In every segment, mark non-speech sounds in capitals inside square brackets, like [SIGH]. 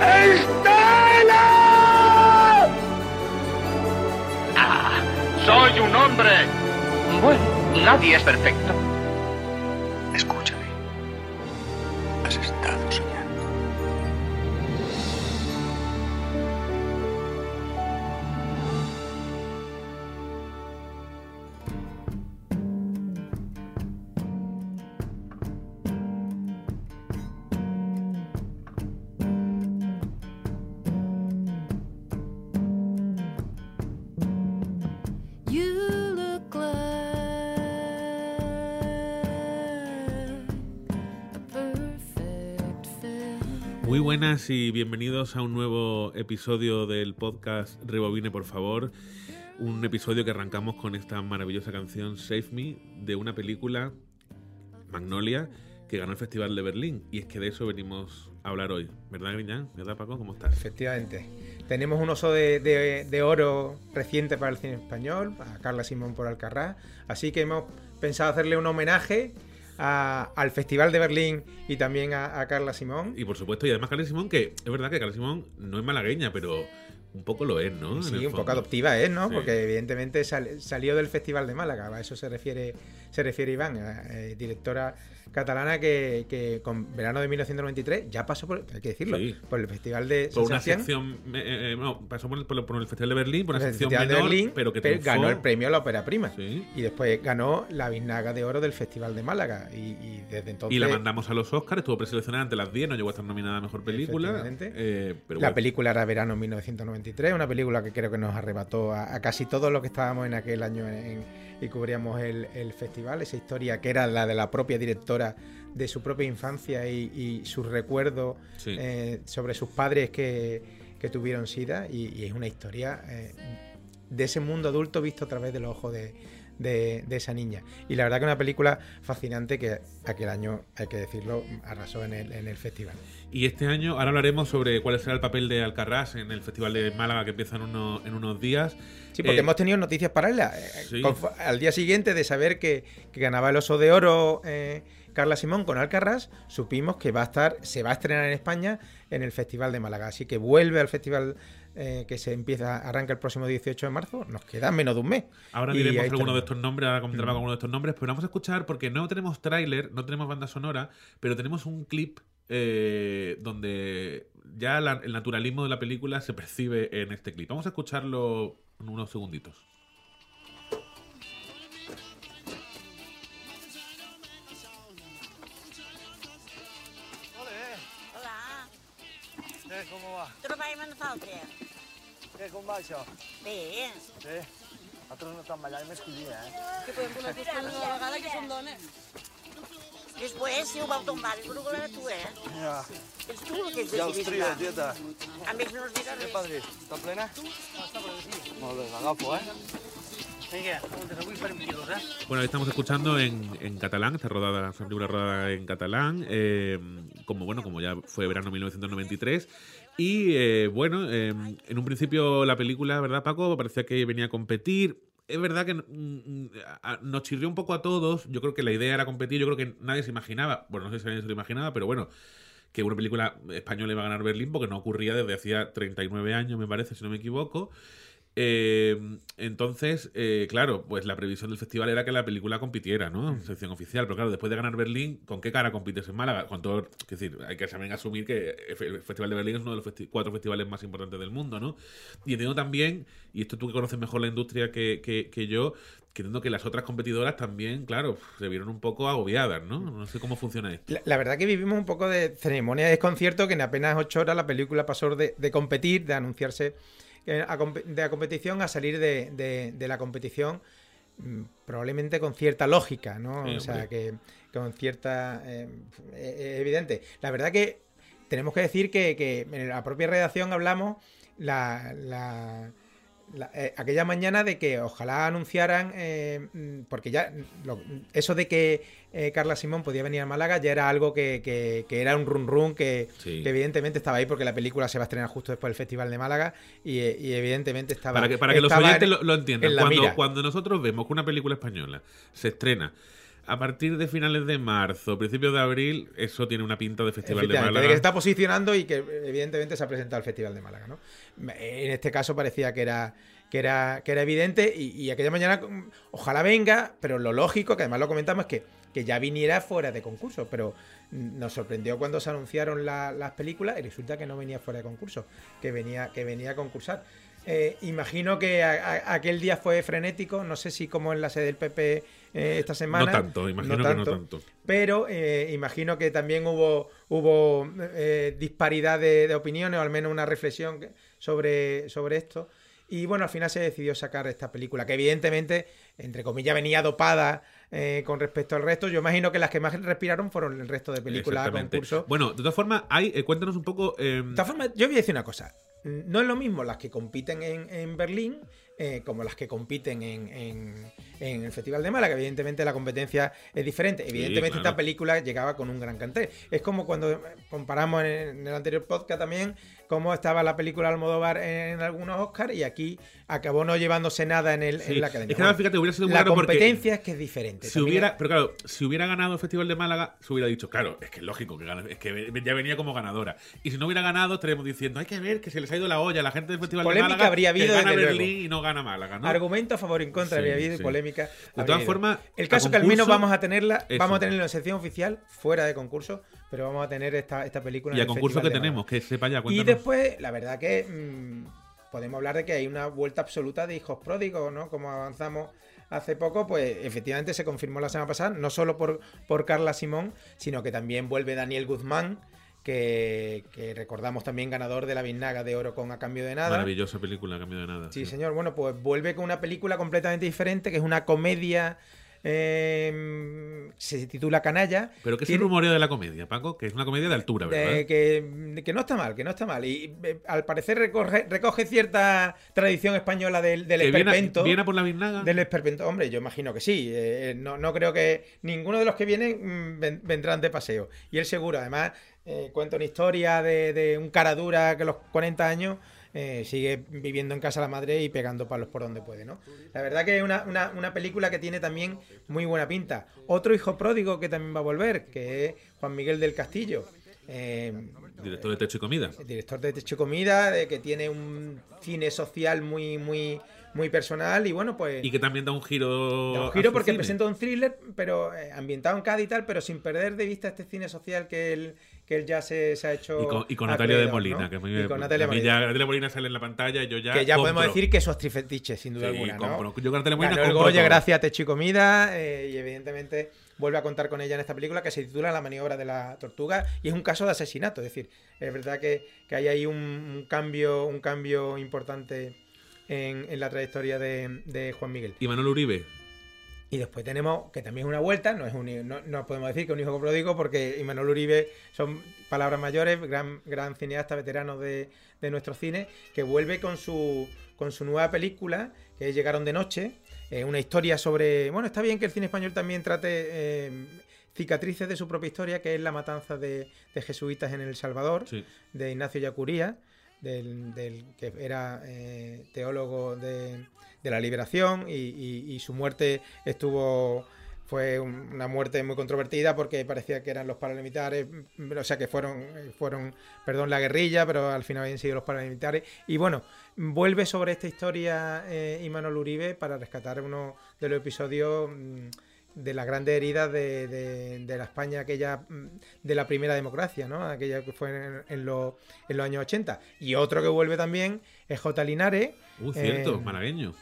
¡Estela! Ah, soy un hombre. Bueno, nadie es perfecto. Y bienvenidos a un nuevo episodio del podcast Rebobine, por favor. Un episodio que arrancamos con esta maravillosa canción Save Me de una película, Magnolia, que ganó el Festival de Berlín. Y es que de eso venimos a hablar hoy. ¿Verdad, Griñán? ¿Verdad, Paco? ¿Cómo estás? Efectivamente. Tenemos un oso de, de- de oro reciente para el cine español, a Carla Simón por Alcarrás. Así que hemos pensado hacerle un homenaje a- al Festival de Berlín y también a, a Carla Simón. Y por supuesto, y además Carla Simón, que es verdad que Carla Simón no es malagueña, pero un poco lo es, ¿no? Sí, un poco adoptiva es, ¿no? Sí. Porque evidentemente sal- salió del Festival de Málaga, a eso se refiere, se refiere Iván, eh, directora catalana que, que con verano de 1993 ya pasó por, hay que decirlo, Sí. por el Festival de Por una sección. eh, eh, no, pasó por el, por Festival de Berlín, por una sección de Berlín, pero que pero ganó triunfó. el premio a la ópera prima. Sí. Y después ganó la Biznaga de Oro del Festival de Málaga. Y, y desde entonces. Y la mandamos a los Oscars, estuvo preseleccionada ante las 10, no llegó a estar nominada a Mejor Película. Eh, pero la bueno, película era Verano 1993, una película que creo que nos arrebató a, a casi todos los que estábamos en aquel año en- y cubríamos el, el festival. Esa historia que era la de la propia directora de su propia infancia y, y sus recuerdos Sí. eh, sobre sus padres que, que tuvieron SIDA. Y, y es una historia eh, de ese mundo adulto visto a través de los ojos de, de- de esa niña. Y la verdad que una película fascinante que aquel año, hay que decirlo, arrasó en el, en el festival. Y este año, ahora hablaremos sobre cuál será el papel de Alcarrás en el Festival de Málaga que empieza en, uno- en unos días. Sí, porque Eh, hemos tenido noticias paralelas. eh, sí. al día siguiente de saber que, que ganaba el Oso de Oro eh, Carla Simón con Alcarrás, supimos que va a estar, se va a estrenar en España en el Festival de Málaga. Así que vuelve al festival eh, que se empieza, arranca el próximo 18 de marzo. Nos queda menos de un mes. Ahora diremos alguno de estos nombres, ahora comentaremos Mm. alguno de estos nombres, pero vamos a escuchar porque no tenemos tráiler, no tenemos banda sonora, pero tenemos un clip eh, donde ya la- el naturalismo de la película se percibe en este clip. Vamos a escucharlo unos segunditos. Hola, Eh, com va? trobem en Faltre. Què, com va això? Bé, Sí? Nosaltres no estem ballant més que un dia, eh? Que podem tots una vegada que som dones. Després, si ho vau tombar, és brugula de tu, eh? Ja, Ets tu el que ets ja els de tria, tieta. A més, no us dirà Què, res. padrí? Està plena? Molt bé, l'agafo, eh? Eh? Bueno, ahí estamos escuchando en, en catalán, está rodada, esta película rodada en catalán, eh, como bueno, como ya fue verano 1993. Y eh, bueno, eh, en un principio la película, ¿verdad, Paco? Parecía que venía a competir. Es verdad que nos chirrió un poco a todos. Yo creo que la idea era competir. Yo creo que nadie se imaginaba, bueno, no sé si alguien se lo imaginaba, pero bueno, que una película española iba a ganar Berlín porque no ocurría desde hacía 39 años, me parece, si no me equivoco. Eh, entonces, eh, claro, pues la previsión del festival era que la película compitiera, ¿no? En sección oficial. Pero claro, después de ganar Berlín, ¿con qué cara compites en Málaga? Con todo, es decir, hay que también asumir que el Festival de Berlín es uno de los festi- cuatro festivales más importantes del mundo, ¿no? Y entiendo también, y esto tú que conoces mejor la industria que, que- que yo, que entiendo que las otras competidoras también, claro, se vieron un poco agobiadas, ¿no? No sé cómo funciona esto. La, la verdad que vivimos un poco de ceremonia de desconcierto que en apenas ocho horas la película pasó de, de competir, de anunciarse a de la competición a salir de, de- de la competición mm, probablemente con cierta lógica, ¿no? Sí, o sea, que con cierta... eh, eh, evidente. La verdad que tenemos que decir que, que en la propia redacción hablamos la, la- la- eh, aquella mañana de que ojalá anunciaran, eh, mm, porque ya lo- eso de que eh, Carla Simón podía venir a Málaga ya era algo que, que- que era un run run que, Sí. que evidentemente estaba ahí porque la película se va a estrenar justo después del Festival de Málaga y, y evidentemente estaba Para que, para que los oyentes en- lo, lo entiendan, en cuando nosotros vemos que una película española se estrena a partir de finales de marzo, principios de abril, eso tiene una pinta de Festival de Efectivamente, de Málaga. que se está posicionando y que evidentemente se ha presentado al Festival de Málaga, ¿no? En este caso parecía que era, que era, que era evidente y, y aquella mañana ojalá venga, pero lo lógico, que además lo comentamos, es que, que ya viniera fuera de concurso, pero nos sorprendió cuando se anunciaron la- las películas y resulta que no venía fuera de concurso, que venía, que venía a concursar. Eh, imagino que a- a- aquel día fue frenético, no sé si como en la sede del PP eh, esta semana. No tanto, imagino que no tanto. Pero eh, imagino que también hubo, hubo eh, disparidad de, de opiniones, o al menos una reflexión sobre, sobre esto. Y bueno, al final se decidió sacar esta película, que evidentemente, entre comillas, venía dopada eh, con respecto al resto. Yo imagino que las que más respiraron fueron el resto de películas a Exactamente. concurso. Bueno, de todas formas, hay, eh, cuéntanos un poco. eh, De todas formas, yo voy a decir una cosa. No es lo mismo las que compiten en, en Berlín eh, como las que compiten en, en- en el Festival de Málaga. Evidentemente la competencia es diferente. Evidentemente claro. esta película llegaba con un gran cartel. Es como cuando eh, comparamos en el anterior podcast también cómo estaba la película Almodóvar en, algunos Oscars y aquí acabó no llevándose nada en, el, sí. en la academia. Es que fíjate, hubiera sido muy la competencia es que es diferente. Si hubiera, pero claro, si hubiera ganado el Festival de Málaga, se hubiera dicho, claro, es que es lógico que gane, es que ya venía como ganadora. Y si no hubiera ganado, estaríamos diciendo, hay que ver que se les ha ido la olla a la gente del Festival Polémica de Málaga. habría habido, que gana desde Berlín luego. y no gana Málaga, ¿no? Argumento a favor y en contra, Sí, habría habido sí. polémica. De todas formas, el caso que al menos concurso- vamos a tenerla, Eso. vamos a tener la sección oficial fuera de concurso, pero vamos a tener esta, esta película. y el concurso que tenemos, que sepa ya, Y cuéntanos. después, la verdad que mm, podemos hablar de que hay una vuelta absoluta de hijos pródigos, ¿no? Como avanzamos hace poco, pues efectivamente se confirmó la semana pasada, no solo por, por Carla Simón, sino que también vuelve Daniel Guzmán, que, que recordamos también ganador de la Biznaga de Oro con A Cambio de Nada. Maravillosa película, a cambio de nada. Sí, señor. Bueno, pues vuelve con una película completamente diferente, que es una comedia. Eh, se titula Canalla. Pero que es el rumoreo de la comedia, Paco, que es una comedia de altura, ¿verdad? que, que no está mal, que no está mal. Y eh, al parecer recoge, recoge cierta tradición española del, del viene, esperpento. viene por la Biznaga. Del esperpento. Hombre, yo imagino que sí. Eh, no, no creo que ninguno de los que vienen mm, ven- vendrán de paseo. Y él seguro, además, eh, cuenta una historia de, de un cara dura que a los 40 años eh, sigue viviendo en casa la madre y pegando palos por donde puede, ¿no? La verdad que es una, una- una película que tiene también muy buena pinta. Otro hijo pródigo que también va a volver, que es Juan Miguel del Castillo. Eh, Director de Techo y Comida. director de Techo y Comida, de que tiene un cine social muy, muy, muy personal y bueno, pues... Y que también da un giro. Da un giro porque cine. presenta un thriller, pero eh, ambientado en Cádiz y tal, pero sin perder de vista este cine social que él, que él ya se, se ha hecho. Y con, y con Natalia de Molina, ¿no? que a mí, Y con Natalia Molina. Natalia Molina sale en la pantalla y yo ya. que ya podemos decir que es actriz fetiche, sin duda Sí, alguna. ¿no? compro. Yo con Natalia Molina Ganó el compro Goya todo. gracias a y Comida eh, y evidentemente vuelve a contar con ella en esta película que se titula La maniobra de la tortuga y es un caso de asesinato. Es decir, es verdad que, que hay ahí un, un cambio, un cambio importante en, en la trayectoria de, de Juan Miguel. Y Manuel Uribe. Y después tenemos, que también es una vuelta, no, es un, no, no podemos decir que es un hijo pródigo porque Imanol Uribe son palabras mayores, gran, gran cineasta veterano de, de nuestro cine, que vuelve con su, con su nueva película, que es Llegaron de Noche, eh, una historia sobre... Bueno, está bien que el cine español también trate eh, cicatrices de su propia historia, que es la matanza de, de jesuitas en El Salvador, Sí. de Ignacio Yacuría, del, del que era eh, teólogo de, de la liberación y, su muerte estuvo fue un- una muerte muy controvertida porque parecía que eran los paramilitares, mm, o sea que fueron, fueron, perdón, la guerrilla, pero al final habían sido los paramilitares. Y bueno, vuelve sobre esta historia eh, Imanol Uribe para rescatar uno de los episodios mm, de las grandes heridas de, de- de la España aquella mm, de la primera democracia, ¿no? Aquella que fue en, en los, en los años 80. Y otro que vuelve también es J. Linares. Uh, cierto, eh, malagueño.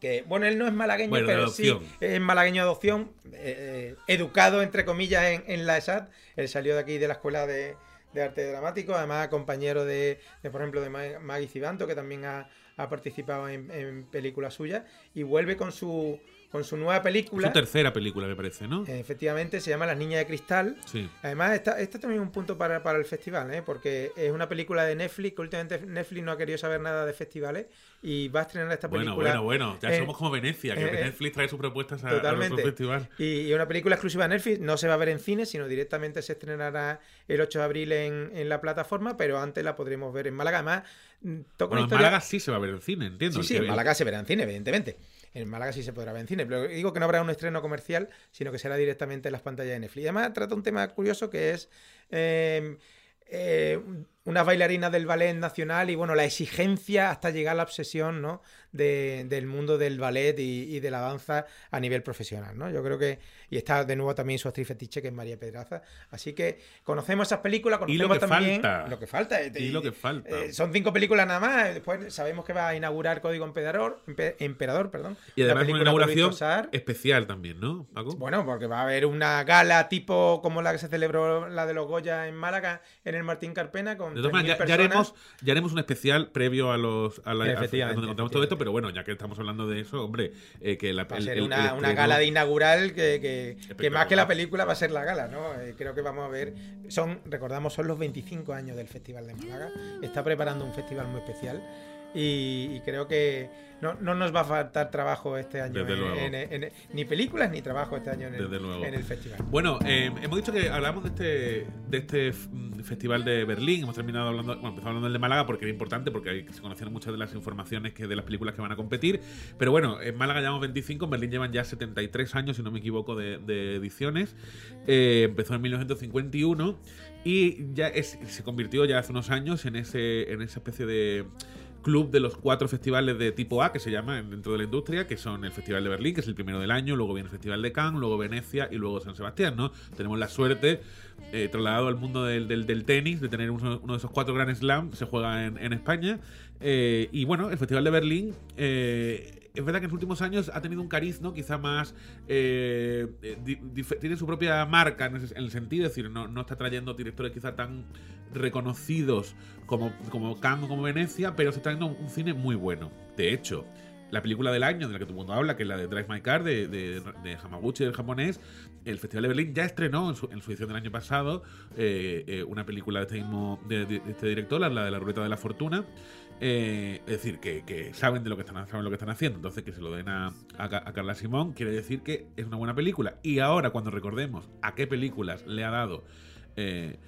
que bueno, él no es malagueño, Bueno, pero sí es malagueño de adopción, eh, eh, educado entre comillas en, en la ESAT. Él salió de aquí de la escuela de, de arte dramático, además compañero de, de, por ejemplo, de Ma- Maggie Cibanto, que también ha, ha participado en, en películas suyas, y vuelve con su con su nueva película. Su tercera película, me parece, ¿no? Efectivamente, se llama Las Niñas de Cristal. Sí. Además, esta, esta también es un punto para, para el festival, ¿eh? porque es una película de Netflix, que últimamente Netflix no ha querido saber nada de festivales y va a estrenar esta Bueno, película. bueno, bueno. Ya en- somos como Venecia, que eh, Netflix trae sus propuestas a, Totalmente. festival. Y, y una película exclusiva de Netflix no se va a ver en cine, sino directamente se estrenará el 8 de abril en, en la plataforma, pero antes la podremos ver en Málaga. Además, toca Bueno, una en. Málaga sí se va a ver en cine, entiendo. Sí, sí, en Málaga se verá en cine, evidentemente. En Málaga sí se podrá ver en cine, pero digo que no habrá un estreno comercial, sino que será directamente en las pantallas de Netflix. Y además trata un tema curioso que es eh, eh, unas bailarinas del ballet nacional y bueno, la exigencia hasta llegar a la obsesión ¿no? de- del mundo del ballet y, y de la danza a nivel profesional. ¿no? Yo creo que, y está de nuevo también su actriz fetiche, que es María Pedraza. Así que conocemos esas películas, Y lo conocemos que también falta. lo que falta. Y lo que falta. Eh, son cinco películas nada más. Después sabemos que va a inaugurar Código Emperador, Empe- Emperador, perdón. Y además una inauguración especial también, ¿no, Paco? Bueno, porque va a haber una gala tipo como la que se celebró la de los Goya en Málaga en el Martín Carpena con De todas maneras, ya, 3.000 ya haremos, ya haremos un especial previo a los a la, a- donde contamos todo esto, pero bueno, ya que estamos hablando de eso, hombre, eh, que la Va a el- ser el- una, el una gala de inaugural que, que- que más que la película va a ser la gala, ¿no? Eh, creo que vamos a ver. Son, recordamos, son los 25 años del Festival de Málaga. Está preparando un festival muy especial. Y, y creo que no, no nos va a faltar trabajo este año. En- luego. en- en- ni películas ni trabajo este año en el, Desde luego. en el festival. Bueno, eh, hemos dicho que hablamos de este, de este mm, festival de Berlín. Hemos terminado hablando, bueno, empezamos hablando del de Málaga porque era importante, porque ahí se conocieron muchas de las informaciones que de las películas que van a competir. Pero bueno, en Málaga llevamos 25, en Berlín llevan ya 73 años, si no me equivoco, de, de ediciones. Eh, empezó en 1951 y ya es- se convirtió ya hace unos años en, ese, en esa especie de club de los cuatro festivales de tipo A que se llama dentro de la industria, que son el Festival de Berlín, que es el primero del año, luego viene el Festival de Cannes, luego Venecia y luego San Sebastián, ¿no? Tenemos la suerte, eh, trasladado al mundo del, del- tenis, de tener uno, uno de esos cuatro Grand Slam, se juega en, en España. eh, y bueno, el Festival de Berlín... eh, es verdad que en los últimos años ha tenido un cariz, ¿no? Quizá más. eh, eh, tiene su propia marca en, el sentido, es decir, no, no está trayendo directores quizá tan reconocidos como, como Cannes como Venecia, pero se está trayendo un cine muy bueno. De hecho, la película del año de la que todo el mundo habla, que es la de Drive My Car de, de, de Hamaguchi, del japonés, el Festival de Berlín ya estrenó en su, edición del año pasado eh, eh, una película de este mismo de, este director, la de la Ruleta de la Fortuna. Eh, es decir, que, saben de lo que están saben lo que están haciendo. Entonces, que se lo den a, a, Ca- a Carla Simón quiere decir que es una buena película. Y ahora, cuando recordemos a qué películas le ha dado eh,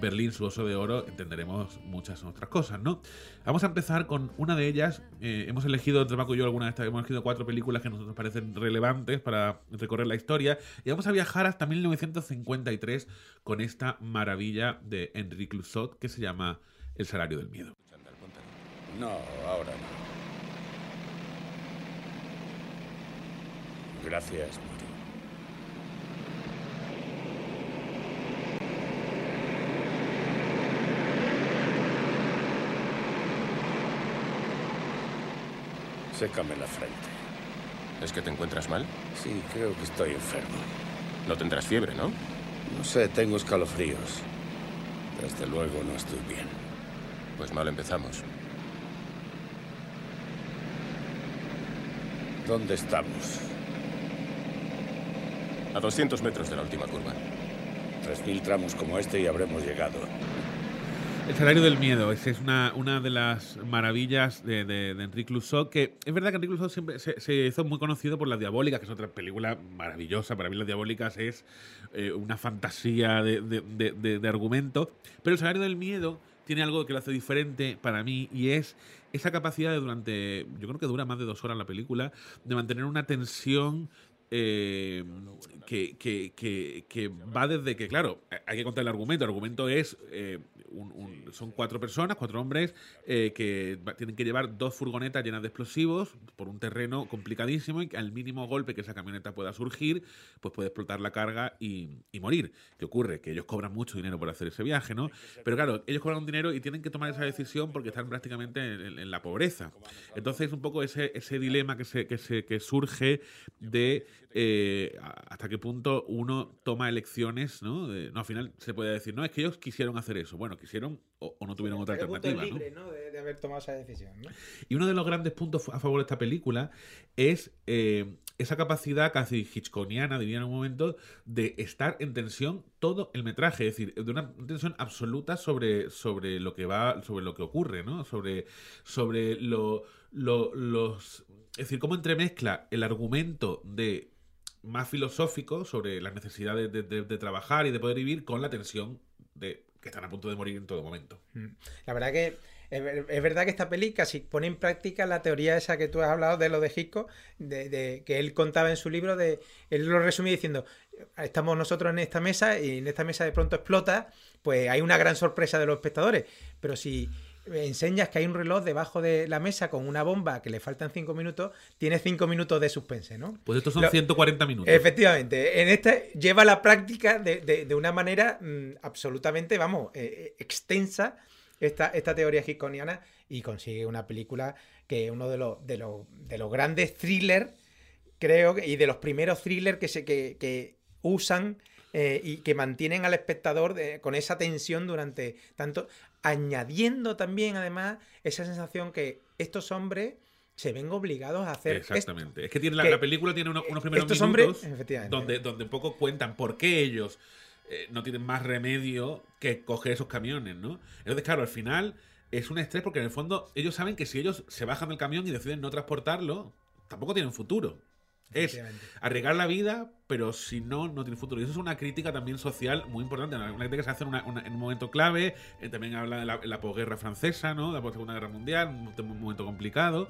Berlín su oso de oro, entenderemos muchas otras cosas, ¿no? Vamos a empezar con una de ellas. Eh, hemos elegido, entre Paco y yo, alguna de estas, hemos elegido cuatro películas que nos parecen relevantes para recorrer la historia. Y vamos a viajar hasta 1953 con esta maravilla de Henri Clouzot que se llama El salario del miedo. No, ahora no. Gracias, Mori. Sécame la frente. ¿Es que te encuentras mal? Sí, creo que estoy enfermo. No tendrás fiebre, ¿no? No sé, tengo escalofríos. Desde luego no estoy bien. Pues mal empezamos. ¿Dónde estamos? A 200 metros de la última curva. Tres mil tramos como este y habremos llegado. El salario del miedo, esa es una, una de las maravillas de, de, de Enrique Clouseau, que es verdad que Enrique Clouseau siempre se, se hizo muy conocido por Las Diabólicas, que es otra película maravillosa. Para mí Las Diabólicas es eh, una fantasía de, de, de- de- de argumento. Pero el salario del miedo tiene algo que lo hace diferente para mí y es esa capacidad de durante, yo creo que dura más de dos horas la película, de mantener una tensión eh, que, que- que- que va desde que, claro, hay que contar el argumento. El argumento es, eh, son cuatro personas, cuatro hombres, eh, que tienen que llevar dos furgonetas llenas de explosivos por un terreno complicadísimo y que al mínimo golpe que esa camioneta pueda surgir, pues puede explotar la carga y, morir. ¿Qué ocurre? Que ellos cobran mucho dinero por hacer ese viaje, ¿no? Pero claro, ellos cobran un dinero y tienen que tomar esa decisión porque están prácticamente en, la pobreza. Entonces, un poco ese, dilema que, se, que surge de eh, hasta qué punto uno toma elecciones, ¿no? De- no, al final se puede decir, no, es que ellos quisieron hacer eso. Bueno, quisieron o, o no tuvieron otra ¿Hasta qué punto alternativa, ¿no? De, de haber tomado esa decisión. ¿no? Y uno de los grandes puntos a favor de esta película es eh, esa capacidad casi hitchconiana, diría en un momento, de estar en tensión todo el metraje, es decir, de una tensión absoluta sobre, sobre lo que va, sobre lo que ocurre, ¿no? Sobre, sobre lo, lo- los. Es decir, cómo entremezcla el argumento de más filosófico sobre las necesidades de, trabajar y de poder vivir con la tensión de que están a punto de morir en todo momento. Mm. La verdad que es, ver- es verdad que esta peli casi pone en práctica la teoría esa que tú has hablado de lo de Hitchcock, de- que él contaba en su libro, de él lo resumía diciendo, estamos nosotros en esta mesa y en esta mesa de pronto explota, pues hay una gran sorpresa de los espectadores, pero si enseñas que hay un reloj debajo de la mesa con una bomba que le faltan cinco minutos, tiene cinco minutos de suspense, ¿no? Pues estos son Lo- 140 minutos. Efectivamente, en este lleva la práctica de, de- de una manera mm, absolutamente, vamos, eh, eh, extensa esta, esta teoría hitchconiana y consigue una película que es uno de los, de los, de los grandes thrillers, creo, y de los primeros thrillers que, se, que, que usan eh, y que mantienen al espectador de- con esa tensión durante tanto, añadiendo también además esa sensación que estos hombres se ven obligados a hacer esto. Exactamente. Es que tiene la, que la película tiene unos, unos primeros estos hombres, minutos efectivamente. donde, donde un poco cuentan por qué ellos eh, no tienen más remedio que coger esos camiones, ¿no? Entonces, claro, al final es un estrés porque en el fondo ellos saben que si ellos se bajan del camión y deciden no transportarlo, tampoco tienen futuro. Es arriesgar la vida, pero si no, no tiene futuro. Y eso es una crítica también social muy importante. Una crítica que se hace en, una- una- en un momento clave. eh, también habla de la, la posguerra francesa, ¿no? De la Segunda Guerra Mundial, un, un momento complicado.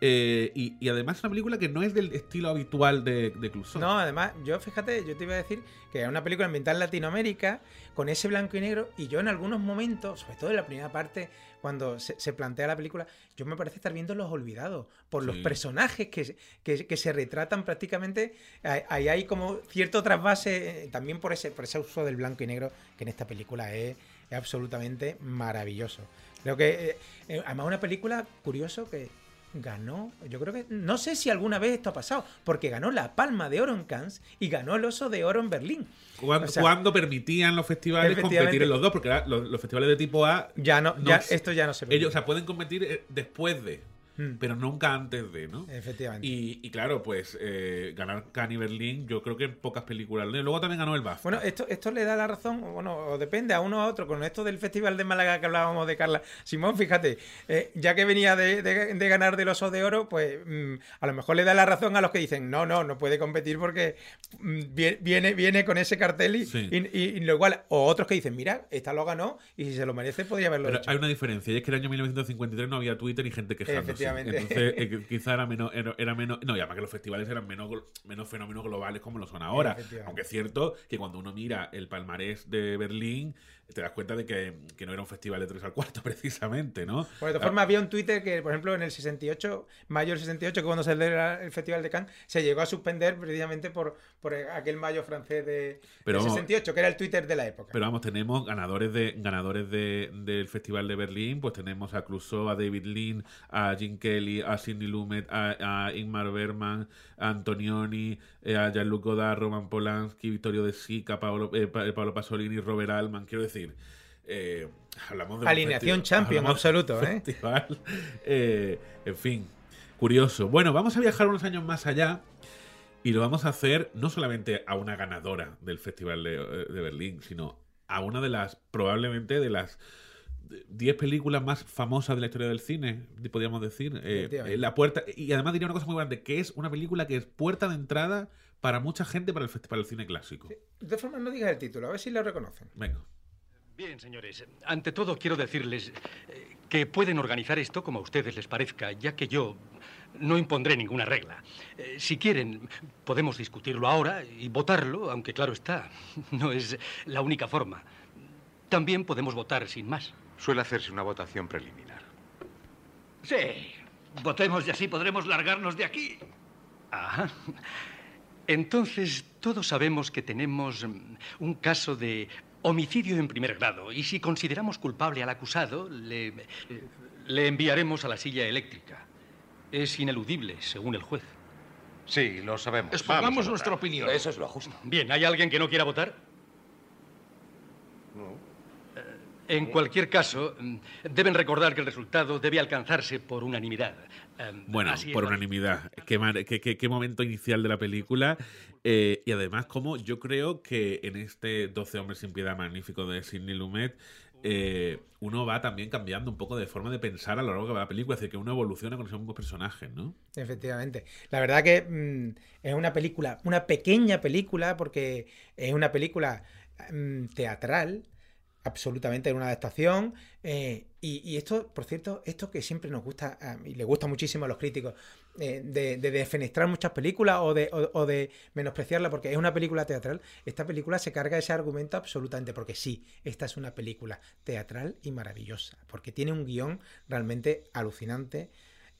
Eh, y, y además es una película que no es del estilo habitual de, de Clouseau. No, además, yo fíjate, yo te iba a decir que es una película ambiental en Latinoamérica, con ese blanco y negro, y yo en algunos momentos, sobre todo en la primera parte, cuando se, se plantea la película, yo me parece estar viendo Los Olvidados, por los personajes que, se- que, que se retratan prácticamente, ahí- hay como cierto trasvase, eh, también por ese, por ese uso del blanco y negro, que en esta película es, es absolutamente maravilloso. Creo que, eh, eh, además, una película curioso que ganó, yo creo que, no sé si alguna vez esto ha pasado, porque ganó la Palma de Oro en Cannes y ganó el Oso de Oro en Berlín. Cuando, O sea, cuando permitían los festivales competir en los dos, porque los, los festivales de tipo A. Ya no, ya, esto ya no se permite. Ellos, o sea, pueden competir eh, después de, Mm. pero nunca antes de, ¿no? Efectivamente. Y, y claro, pues eh, ganar Cannes y Berlín, yo creo que en pocas películas. Luego también ganó el BAFTA. Bueno, esto, esto le da la razón, bueno, o depende a uno o a otro. Con esto del Festival de Málaga que hablábamos de Carla Simón, fíjate, eh, ya que venía de, de- de ganar del Oso de Oro, pues mm, a lo mejor le da la razón a los que dicen, no, no, no puede competir porque mm, vie- viene, viene con ese cartel y, Sí. y- y- y lo igual. O otros que dicen, mira, esta lo ganó y si se lo merece podría haberlo Pero hecho. hay una diferencia, y es que en el año 1953 no había Twitter y gente quejándose. Efectivamente. Entonces, eh, quizá era menos, era, era menos. No, y además que los festivales eran menos, menos fenómenos globales como lo son ahora. Aunque es cierto que cuando uno mira el palmarés de Berlín, te das cuenta de que, que no era un festival de 3 al cuarto, [LAUGHS] precisamente, ¿no? Bueno, de todas formas, había un Twitter que, por ejemplo, en el 68, mayo del 68, que cuando se celebra el Festival de Cannes, se llegó a suspender precisamente por, por aquel mayo francés de, Pero del vamos- 68, que era el Twitter de la época. Pero vamos, tenemos ganadores de ganadores de, del Festival de Berlín, pues tenemos a Clouseau, a David Lean, a Jim Kelly, a Sidney Lumet, a, a Ingmar Bergman, a Antonioni, eh, a Jean-Luc Godard, Roman Polanski, Vittorio De Sica, Paolo, eh, Pa- Paolo Pasolini, Robert Altman. Quiero decir, eh, hablamos de Alineación champion de absoluto, ¿eh? festival, [LAUGHS] eh, en fin, curioso. Bueno, vamos a viajar unos años más allá. Y lo vamos a hacer no solamente a una ganadora del Festival de, de Berlín, sino a una de las, probablemente de las 10 películas más famosas de la historia del cine, podríamos decir. Eh, eh, la puerta, y además diría una cosa muy grande, que es una película que es puerta de entrada para mucha gente para el, festi- para el cine clásico. De todas formas, no digas el título, a ver si lo reconocen. Venga. Bien, señores, ante todo quiero decirles eh, que pueden organizar esto como a ustedes les parezca, ya que yo no impondré ninguna regla. Eh, si quieren, podemos discutirlo ahora y votarlo, aunque claro está, [LAUGHS] no es la única forma. También podemos votar sin más. Suele hacerse una votación preliminar. Sí, votemos y así podremos largarnos de aquí. Ajá. Entonces, todos sabemos que tenemos mm, un caso de homicidio en primer grado y si consideramos culpable al acusado, le, le enviaremos a la silla eléctrica. Es ineludible, según el juez. Sí, lo sabemos. Expongamos nuestra opinión. Eso es lo justo. Bien, ¿hay alguien que no quiera votar? No. En cualquier caso, deben recordar que el resultado debe alcanzarse por unanimidad. Em, Bueno, así por unanimidad. Qué, mar- qué- qué- qué momento inicial de la película. eh, y además, como yo creo que en este 12 hombres sin piedad magnífico de Sidney Lumet, eh, uno va también cambiando un poco de forma de pensar a lo largo de la película. Es decir, que uno evoluciona con esos mismos personajes, ¿no? Efectivamente. La verdad que mm, es una película, una pequeña película, porque es una película mm, teatral, absolutamente es una adaptación. eh, y, esto, por cierto, esto que siempre nos gusta, y le gusta muchísimo a los críticos, eh, de, de defenestrar muchas películas o de, o- de menospreciarla porque es una película teatral, esta película se carga ese argumento absolutamente, porque sí, esta es una película teatral y maravillosa, porque tiene un guion realmente alucinante,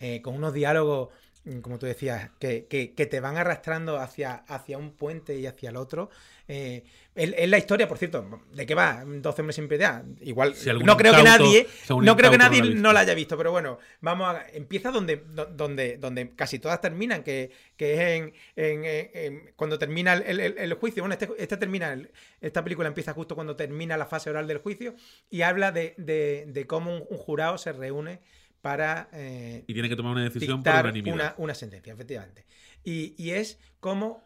eh, con unos diálogos, mm, como tú decías, que, que- que te van arrastrando hacia, hacia un puente y hacia el otro. Eh, es, la historia, por cierto, ¿de qué va? 12 hombres sin piedad. Igual, Si no creo que nadie, no creo que no nadie la no la haya visto, pero bueno, vamos a, empieza donde, do- donde, donde casi todas terminan, que, que es en, en- en- en- cuando termina el, el- juicio. Bueno, este, este termina, esta película empieza justo cuando termina la fase oral del juicio y habla de, de- de cómo un, un jurado se reúne para eh, Y tiene que tomar una decisión por unanimidad. una, una sentencia, efectivamente. Y, y es como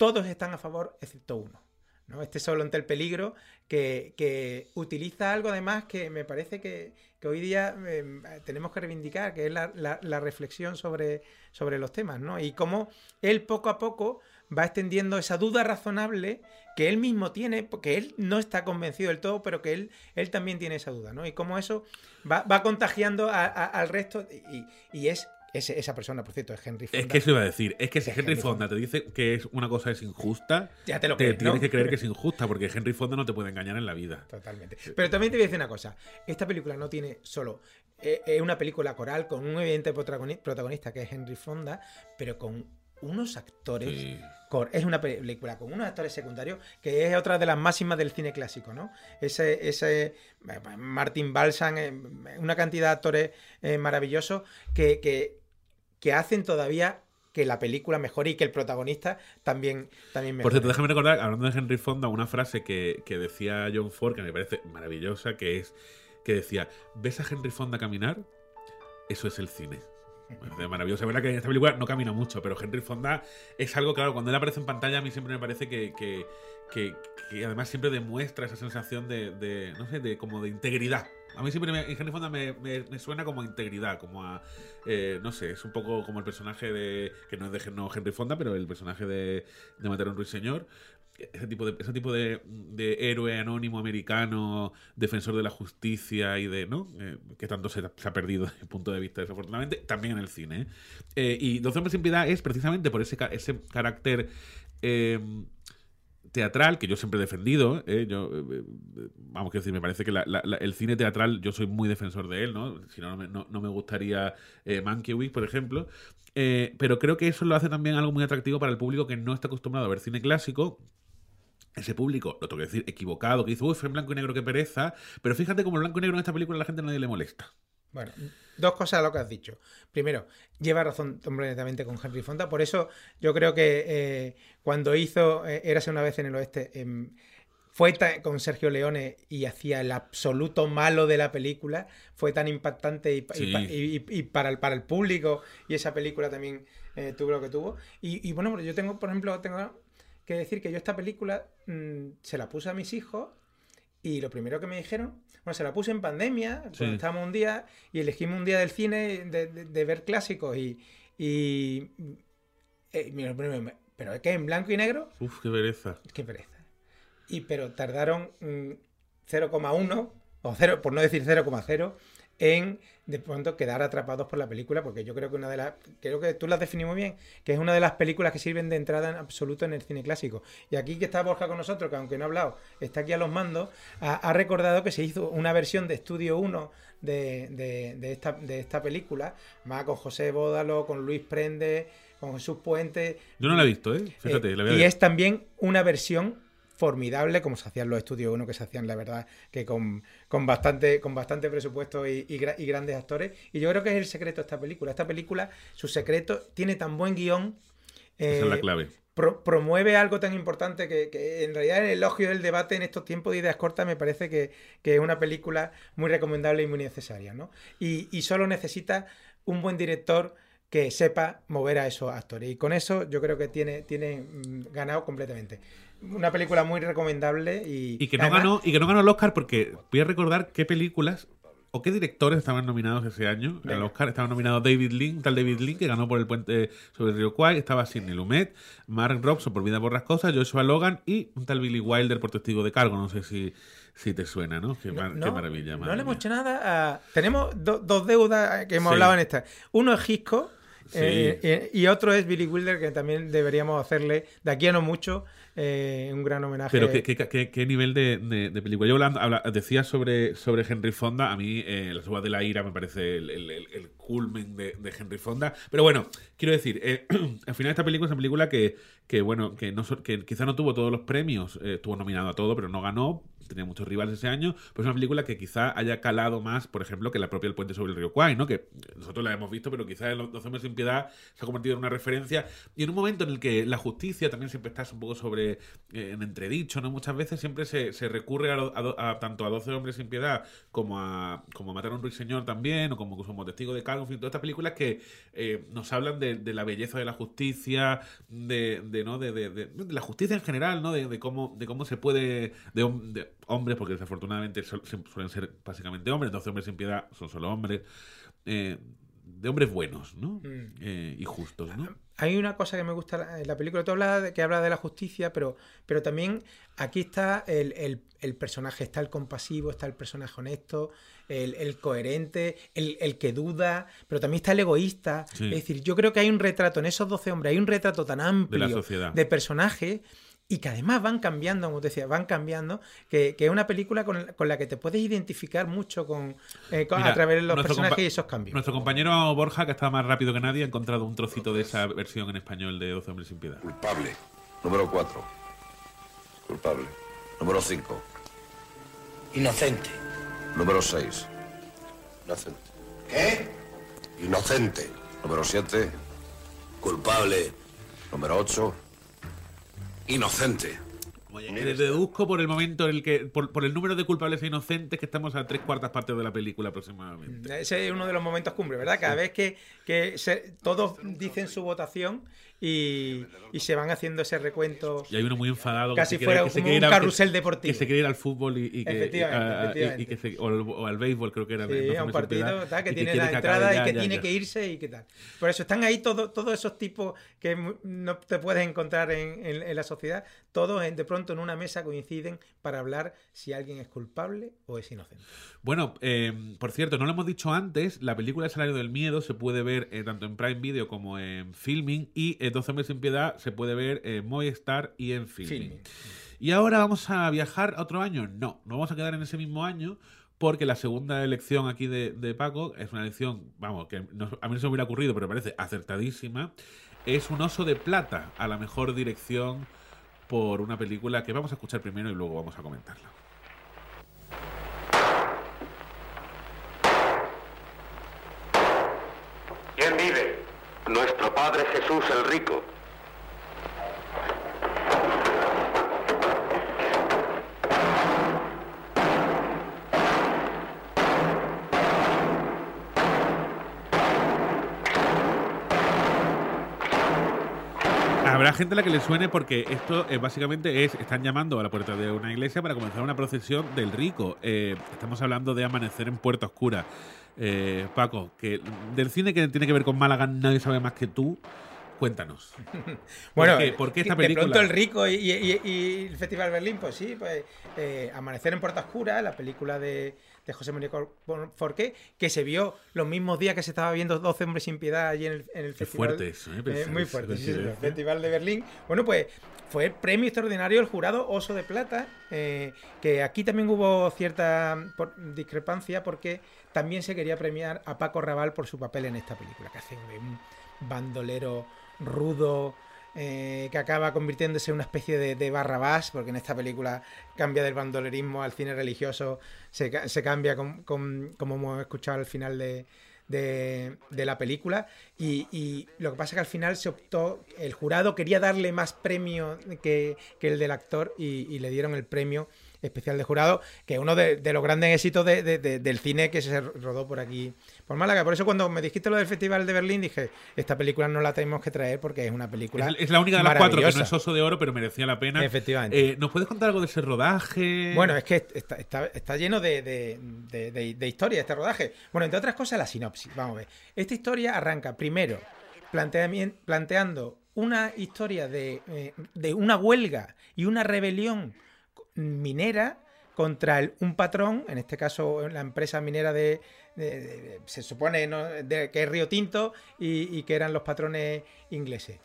todos están a favor, excepto uno. ¿no? Este solo ante el peligro, que, que utiliza algo además que me parece que, hoy día eh, tenemos que reivindicar, que es la, la- reflexión sobre, sobre los temas, ¿no? Y cómo él poco a poco va extendiendo esa duda razonable que él mismo tiene, porque él no está convencido del todo, pero que él, él también tiene esa duda, ¿no? Y cómo eso va, va contagiando al resto y, y es ese- esa persona, por cierto, es Henry Fonda. Es que eso iba a decir. Es que si Es Henry Henry Fonda te dice que es una cosa es injusta, Ya te lo te crees, tienes ¿no? que creer que es injusta, porque Henry Fonda no te puede engañar en la vida. Totalmente. Pero también te voy a decir una cosa. Esta película no tiene solo... eh, Es una película coral con un evidente protagoni- protagonista que es Henry Fonda, pero con unos actores... Sí. Es una película con unos actores secundarios que es otra de las máximas del cine clásico, ¿no? Ese, ese eh, Martin Balsam, eh, una cantidad de actores eh, maravillosos que, que, que hacen todavía que la película mejore y que el protagonista también, también mejore. Por cierto, déjame recordar, hablando de Henry Fonda, una frase que, que decía John Ford, que me parece maravillosa, que es que decía, ¿ves a Henry Fonda caminar? Eso es el cine. Parece maravilloso. Es verdad que en esta película no camina mucho, pero Henry Fonda es algo, claro, cuando él aparece en pantalla a mí siempre me parece que, que, que- que además siempre demuestra esa sensación de, de, no sé, de como de integridad. A mí siempre me, Henry Fonda me, suena como a integridad, como a, eh, no sé, es un poco como el personaje de, que no es de Henry Fonda, pero el personaje de, de Matar a un ruiseñor. Ese tipo, de, ese tipo de, héroe anónimo americano, defensor de la justicia y de, ¿no? Eh, que tanto se, ha perdido [LAUGHS] desde mi punto de vista, desafortunadamente, también en el cine. ¿eh? Eh, y Doce hombres sin piedad es precisamente por ese, ese carácter teatral que yo siempre he defendido. ¿eh? Yo, eh, eh, vamos, quiero decir, me parece que la- la- la- el cine teatral yo soy muy defensor de él, ¿no? Si no, no no- no me gustaría eh, Mankiewicz, por ejemplo. Eh, pero creo que eso lo hace también algo muy atractivo para el público que no está acostumbrado a ver cine clásico. Ese público, lo tengo que decir, equivocado, que dice, uy, fue en blanco y negro, qué pereza. Pero fíjate como el blanco y negro en esta película a la gente nadie le molesta. Bueno, dos cosas a lo que has dicho. Primero, lleva razón completamente con Henry Fonda. Por eso yo creo que eh, cuando hizo eh, Érase una vez en el oeste, em, fue con Sergio Leone y hacía el absoluto malo de la película, fue tan impactante y, Sí. y- y para, el, para el público y esa película también eh, tuvo lo que tuvo. Y, y bueno, yo tengo, por ejemplo, tengo que decir que yo esta película mm, se la puse a mis hijos y lo primero que me dijeron, bueno, se la puse en pandemia, Sí. cuando estábamos un día y elegimos un día del cine de, de- de ver clásicos y... y eh, mira, pero es que en blanco y negro, Uf, qué pereza. qué pereza. Y pero tardaron mm, 0,1 o 0, por no decir 0,0 en de pronto quedar atrapados por la película, porque yo creo que una de las, creo que tú las definí muy bien, que es una de las películas que sirven de entrada en absoluto en el cine clásico. Y aquí que está Borja con nosotros, que aunque no ha hablado, está aquí a los mandos, ha, ha recordado que se hizo una versión de Estudio 1 de, de- de esta, de esta película, más con José Bódalo, con Luis Prende, con Jesús Puente. Yo no la he visto, ¿eh? Fíjate, Eh, la voy a y ver. es también una versión formidable, como se hacían los estudios 1, que se hacían, la verdad, que con, con bastante, con bastante presupuesto y, y gra- y grandes actores. Y yo creo que es el secreto de esta película. Esta película, su secreto, tiene tan buen guion. Esa es la eh, clave. pro- promueve algo tan importante que, que en realidad el elogio del debate en estos tiempos de ideas cortas me parece que, que es una película muy recomendable y muy necesaria, ¿no? Y, y solo necesita un buen director que sepa mover a esos actores. Y con eso yo creo que tiene, tiene mm, ganado completamente. Una película muy recomendable y, Y que no además- ganó, y que no ganó el Oscar porque voy a recordar qué películas o qué directores estaban nominados ese año al. Oscar. Estaban nominados David Lynn, tal David Lynn, que ganó por el puente sobre el río Kwai, estaba Sidney Lumet, Mark Robson por Vida Borrascosa, Joshua Logan y un tal Billy Wilder por Testigo de Cargo. No sé si, si te suena, ¿no? Qué, mar- qué No, maravilla. No le hemos hecho nada a... Tenemos do- dos deudas que hemos Sí. hablado en esta. Uno es Hitchcock Sí. eh, eh, y otro es Billy Wilder, que también deberíamos hacerle, de aquí a no mucho, eh, un gran homenaje. Pero ¿qué, qué, qué- qué nivel de, de- película? Yo hablando, habla- decía sobre, sobre Henry Fonda, a mí eh, Las uvas de la ira me parece el, culmen de, Henry Fonda. Pero bueno, quiero decir, eh, [CLEARS THROAT] al final esta película es una película que, que bueno, que, no, que quizá no tuvo todos los premios, eh, estuvo nominado a todo, pero no ganó, tenía muchos rivales ese año, pero es una película que quizá haya calado más, por ejemplo, que la propia El puente sobre el río Kwai, ¿no? Que nosotros la hemos visto, pero quizá Los 12 hombres sin piedad se ha convertido en una referencia y en un momento en el que la justicia también siempre está un poco sobre eh, en entredicho, ¿no? Muchas veces siempre se, se recurre a, tanto a 12 hombres sin piedad como a como a matar a un ruiseñor también o como, como testigo de cargo, en fin, todas estas películas que eh, nos hablan de, la belleza de la justicia, de, de, ¿no? De, de- la justicia en general, ¿no? De, cómo de cómo se puede de hombres, porque desafortunadamente suelen ser básicamente hombres, 12 hombres sin piedad son solo hombres. eh, de hombres buenos, ¿no? Mm. Eh, y justos, ¿no? Hay una cosa que me gusta la- en la película. Tú hablas de, que habla de la justicia, pero, pero también aquí está el, el- el personaje, está el compasivo, está el personaje honesto, el, el coherente, el, el que duda, pero también está el egoísta. Sí. Es decir, yo creo que hay un retrato en esos 12 hombres, hay un retrato tan amplio sociedad. de personajes y que además van cambiando, como te decía, van cambiando, que, que es una película con, con la que te puedes identificar mucho con, eh, con- Mira, a través de los personajes y esos cambios. Nuestro compañero Borja, que está más rápido que nadie, ha encontrado un trocito de esa versión en español de 12 hombres sin piedad. Culpable. Número 4. Culpable. Número 5. Inocente. Número 6. Inocente. ¿Qué? Inocente. Número 7. Culpable. Número 8. Inocente. Eh, deduzco por el momento en el que, por, por el número de culpables e inocentes, que estamos a tres cuartas partes de la película aproximadamente. Ese es uno de los momentos cumbre, ¿verdad? Cada vez que, que se- todos dicen su votación y, y se van haciendo ese recuento. Y hay uno muy enfadado. Casi que se quiere- fuera que se como quiere un carrusel que- deportivo. Que se quiere ir al fútbol y, y que, Efectivamente, efectivamente. que se- o, al, o al béisbol, creo que era. Sí, en 12 a un partido tal, que tiene la que entrada ya, y que ya, tiene ya. que irse y qué tal. Por eso están ahí todo- todos esos tipos que no te puedes encontrar en, en- en la sociedad. Todos en- de pronto en una mesa coinciden para hablar si alguien es culpable o es inocente. Bueno, eh, por cierto, no lo hemos dicho antes, la película El Salario del Miedo se puede ver eh, tanto en Prime Video como en Filming y eh, 12 hombres sin piedad se puede ver en Movistar y en. Filming. ¿Y ahora vamos a viajar a otro año? No, no vamos a quedar en ese mismo año porque la segunda elección aquí de, de Paco es una elección, vamos, que no- a mí no se me hubiera ocurrido, pero me parece acertadísima. Es un oso de plata a la mejor dirección por una película que vamos a escuchar primero y luego vamos a comentarla. ¿Quién vive? Nuestro Padre Jesús el Rico. Habrá gente a la que le suene porque esto eh, básicamente es, están llamando a la puerta de una iglesia para comenzar una procesión del rico. Eh, estamos hablando de Amanecer en Puerta Oscura. Eh, Paco, que del cine que tiene que ver con Málaga nadie sabe más que tú. Cuéntanos. [LAUGHS] Bueno, ¿Por qué, por qué esta de película? pronto el rico y, y- y- y el Festival Berlín, pues sí, pues eh, Amanecer en Puerta Oscura, la película de, de José María Forqué, que se vio los mismos días que se estaba viendo 12 hombres sin piedad allí en el, en el festival. fuerte eso, ¿eh? Pensar muy fuerte, sí, el. Festival de Berlín. Bueno, pues fue el premio extraordinario del jurado Oso de Plata, eh, que aquí también hubo cierta discrepancia porque también se quería premiar a Paco Raval por su papel en esta película, que hace un bandolero rudo, eh, que acaba convirtiéndose en una especie de, de barrabás, porque en esta película cambia del bandolerismo al cine religioso, se, ca- se cambia como hemos escuchado al final de, de, la película. Y, lo que pasa es que al final se optó, el jurado quería darle más premio que, el del actor y le dieron el premio especial de jurado, que es uno de, de los grandes éxitos de- de- de- del cine que se rodó por aquí, por Málaga. Por eso cuando me dijiste lo del Festival de Berlín dije, esta película no la tenemos que traer porque es una película Es, es la única de las cuatro que no es oso de oro, pero merecía la pena. Efectivamente. Eh, ¿Nos puedes contar algo de ese rodaje? Bueno, es que está, está- está lleno de, historia este rodaje. Bueno, entre otras cosas, la sinopsis. Vamos a ver. Esta historia arranca primero planteando una historia de, eh, de una huelga y una rebelión minera contra el- un patrón, en este caso la empresa minera de, se supone de- que es Río Tinto y, que eran los patrones ingleses.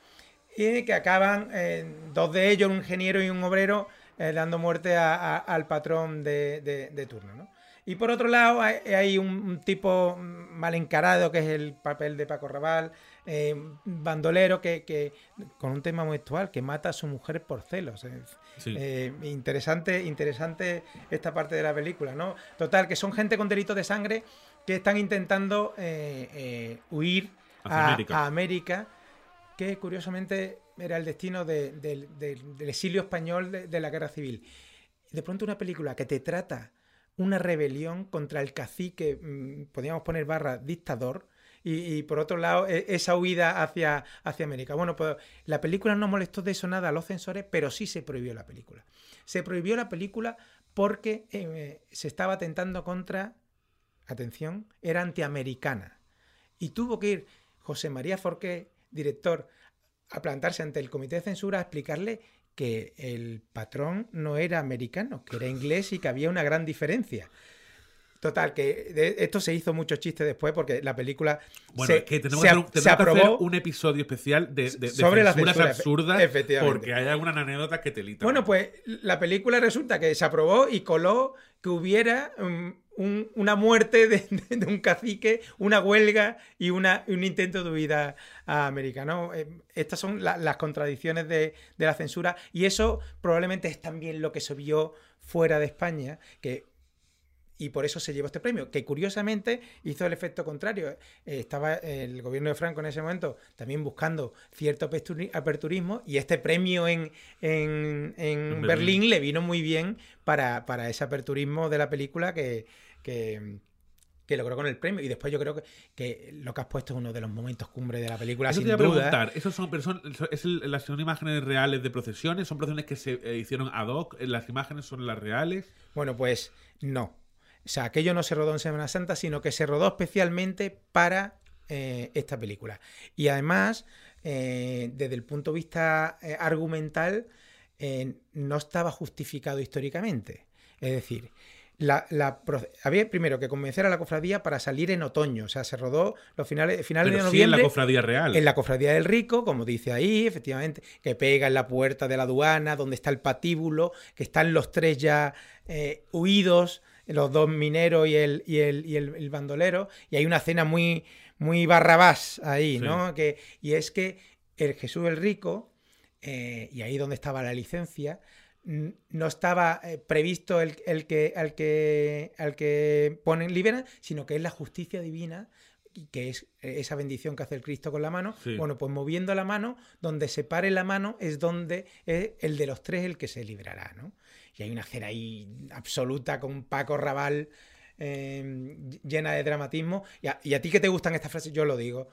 Y que acaban eh, dos de ellos, un ingeniero y un obrero, eh, dando muerte a- al patrón de, turno. ¿no? Y por otro lado, hay, un, un tipo mal encarado, que es el papel de Paco Raval, eh, bandolero, que, que- con un tema muy actual, que mata a su mujer por celos. eh. Sí. Eh, interesante, interesante esta parte de la película, ¿no? Total, que son gente con delitos de sangre que están intentando eh, huir a, América. a América, que curiosamente era el destino de- del- exilio español de, de la guerra civil. De pronto una película que te trata una rebelión contra el cacique, mm, podríamos poner barra, dictador, y, y por otro lado, e- esa huida hacia, hacia América. Bueno, pues la película no molestó de eso nada a los censores, pero sí se prohibió la película. Se prohibió la película porque eh, se estaba atentando contra, atención, era antiamericana. Y tuvo que ir José María Forqué, director, a plantarse ante el comité de censura a explicarle que el patrón no era americano, que era inglés y que había una gran diferencia. Total, que de- esto se hizo mucho chiste después porque la película Bueno, se, es que tenemos, se que que hacer aprobó. un episodio especial de, de- de Sobre la censuras censura, absurdas efectivamente. porque hay algunas anécdotas que te litan. Bueno, pues la película resulta que se aprobó y coló que hubiera mm, un- una muerte de, un cacique, una huelga y una, un intento de huida a América. ¿no? Eh, estas son la- las contradicciones de, de la censura y eso probablemente es también lo que se vio fuera de España, que y por eso se llevó este premio, que curiosamente hizo el efecto contrario. Eh, estaba el gobierno de Franco en ese momento también buscando cierto aperturi- aperturismo y este premio en, en- en Berlín. Berlín. le vino muy bien para, para ese aperturismo de la película que, que, que logró con el premio. Y después yo creo que, que lo que has puesto es uno de los momentos cumbre de la película, Eso te sin a duda. preguntar, ¿esos son, pero son, es el- las son imágenes reales de procesiones? ¿Son procesiones que se eh, hicieron ad hoc? ¿Las imágenes son las reales? Bueno, pues no. O sea, aquello no se rodó en Semana Santa, sino que se rodó especialmente para eh, esta película. Y además, eh, desde el punto de vista eh, argumental, no estaba justificado históricamente. Es decir, la, la pro- había primero que convencer a la cofradía para salir en otoño. O sea, se rodó los finales, finales Pero de sí en la noviembre. cofradía real. En la cofradía del rico, como dice ahí, efectivamente, que pega en la puerta de la aduana, donde está el patíbulo, que están los tres ya eh, huidos, los dos mineros y el, y el, y el- el bandolero, y hay una cena muy, muy barrabás ahí, Sí. ¿no? Que, y es que el Jesús el rico, eh, y ahí donde estaba la licencia, no estaba eh, previsto el, el que, al, que, al que ponen, liberan, sino que es la justicia divina que es eh, esa bendición que hace el Cristo con la mano. Sí. Bueno, pues moviendo la mano, donde se pare la mano es donde es el de los tres el que se librará, ¿no? Y hay una escena ahí absoluta con Paco Raval eh, llena de dramatismo. Y a, y a ti que te gustan estas frases, yo lo digo.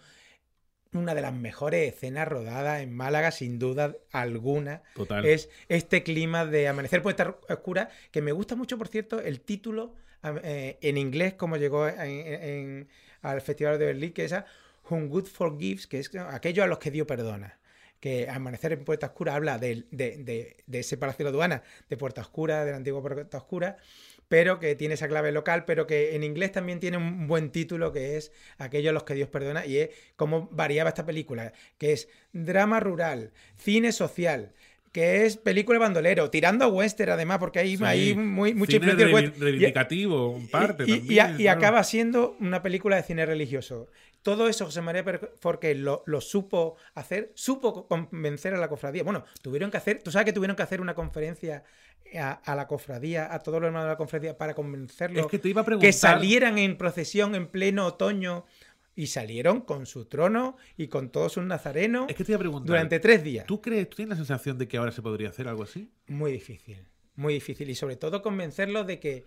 Una de las mejores escenas rodadas en Málaga, sin duda alguna, Total. es este clima de Amanecer Puerta Oscura, que me gusta mucho, por cierto, el título eh, en inglés, como llegó en- en- al Festival de Berlín, que es esa Whom Good Forgives, que es aquello a los que Dios perdona. Que Amanecer en Puerta Oscura habla de, de- de ese palacio de la aduana, de Puerta Oscura, de la antigua Puerta Oscura, pero que tiene esa clave local, pero que en inglés también tiene un buen título que es Aquello a los que Dios perdona, y es cómo variaba esta película, que es drama rural, cine social, que es película de bandolero, tirando a western además, porque hay, Sí. hay muy, mucha Cine influencia reivindicativo, en parte y, también, y a- y claro. acaba siendo una película de cine religioso. Todo eso José María Forqué lo, lo supo hacer, supo convencer a la cofradía. Bueno, tuvieron que hacer, tú sabes que tuvieron que hacer una conferencia a, a la cofradía, a todos los hermanos de la cofradía, para convencerlos Es que te iba a preguntar- que salieran en procesión en pleno otoño Y salieron con su trono y con todos sus nazarenos Es que te iba a preguntar. durante tres días. ¿Tú crees, tú tienes la sensación de que ahora se podría hacer algo así? Muy difícil, muy difícil. Y sobre todo convencerlos de que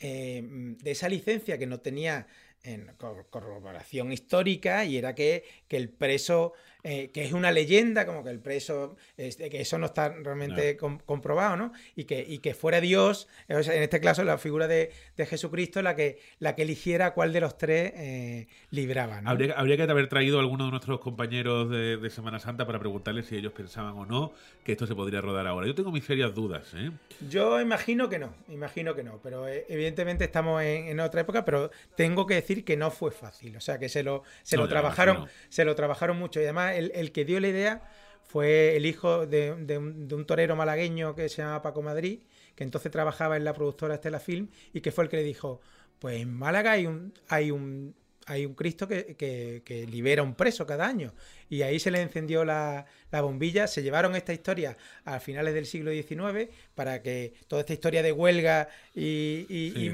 eh, de esa licencia que no tenía en cor- corroboración histórica y era que, que el preso, eh, que es una leyenda, como que el preso, este, que eso no está realmente com- comprobado, ¿no? Y que, y que fuera Dios, en este caso la figura de, de Jesucristo, la que, la que eligiera cuál de los tres eh, libraba, ¿no? Habría, habría que haber traído a alguno de nuestros compañeros de, de Semana Santa para preguntarles si ellos pensaban o no que esto se podría rodar ahora. Yo tengo mis serias dudas, ¿eh? Yo imagino que no, imagino que no, pero eh, evidentemente estamos en, en otra época, pero tengo que decir que no fue fácil, o sea que se lo, se No, lo trabajaron, imagino. se lo trabajaron mucho y además el, el que dio la idea fue el hijo de, de un, de un torero malagueño que se llama Paco Madrid, que entonces trabajaba en la productora Estela Film y que fue el que le dijo, pues en Málaga hay un, hay un, hay un Cristo que, que- que libera un preso cada año. Y ahí se le encendió la, la bombilla. Se llevaron esta historia a finales del siglo XIX para que toda esta historia de huelga y, Sí,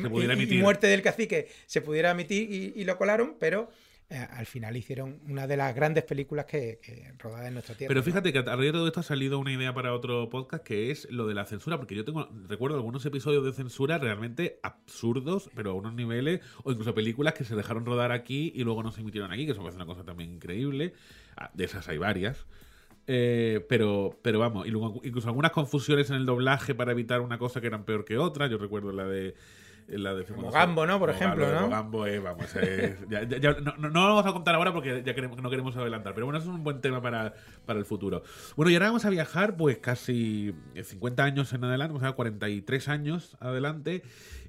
muerte del cacique se pudiera emitir y lo colaron, pero eh, al final hicieron una de las grandes películas que, que rodadas en nuestra tierra. Pero ¿no? fíjate que a raíz de todo esto ha salido una idea para otro podcast que es lo de la censura, porque yo tengo recuerdo algunos episodios de censura realmente absurdos, pero a unos niveles, o incluso películas que se dejaron rodar aquí y luego no se emitieron aquí, que eso me parece una cosa también increíble. Ah, De esas hay varias. Eh, pero, pero vamos, y luego incluso algunas confusiones en el doblaje para evitar una cosa que eran peor que otra. Yo recuerdo la de. La de Como Gambo, ¿no? Por ejemplo, lo de ¿no? Gambo es, vamos, es- [LAUGHS] ya- ya- ya- no, no- no lo vamos a contar ahora porque ya queremos, no queremos adelantar. Pero bueno, eso es un buen tema para, para el futuro. Bueno, y ahora vamos a viajar pues casi 50 años en adelante, vamos a ver 43 años adelante.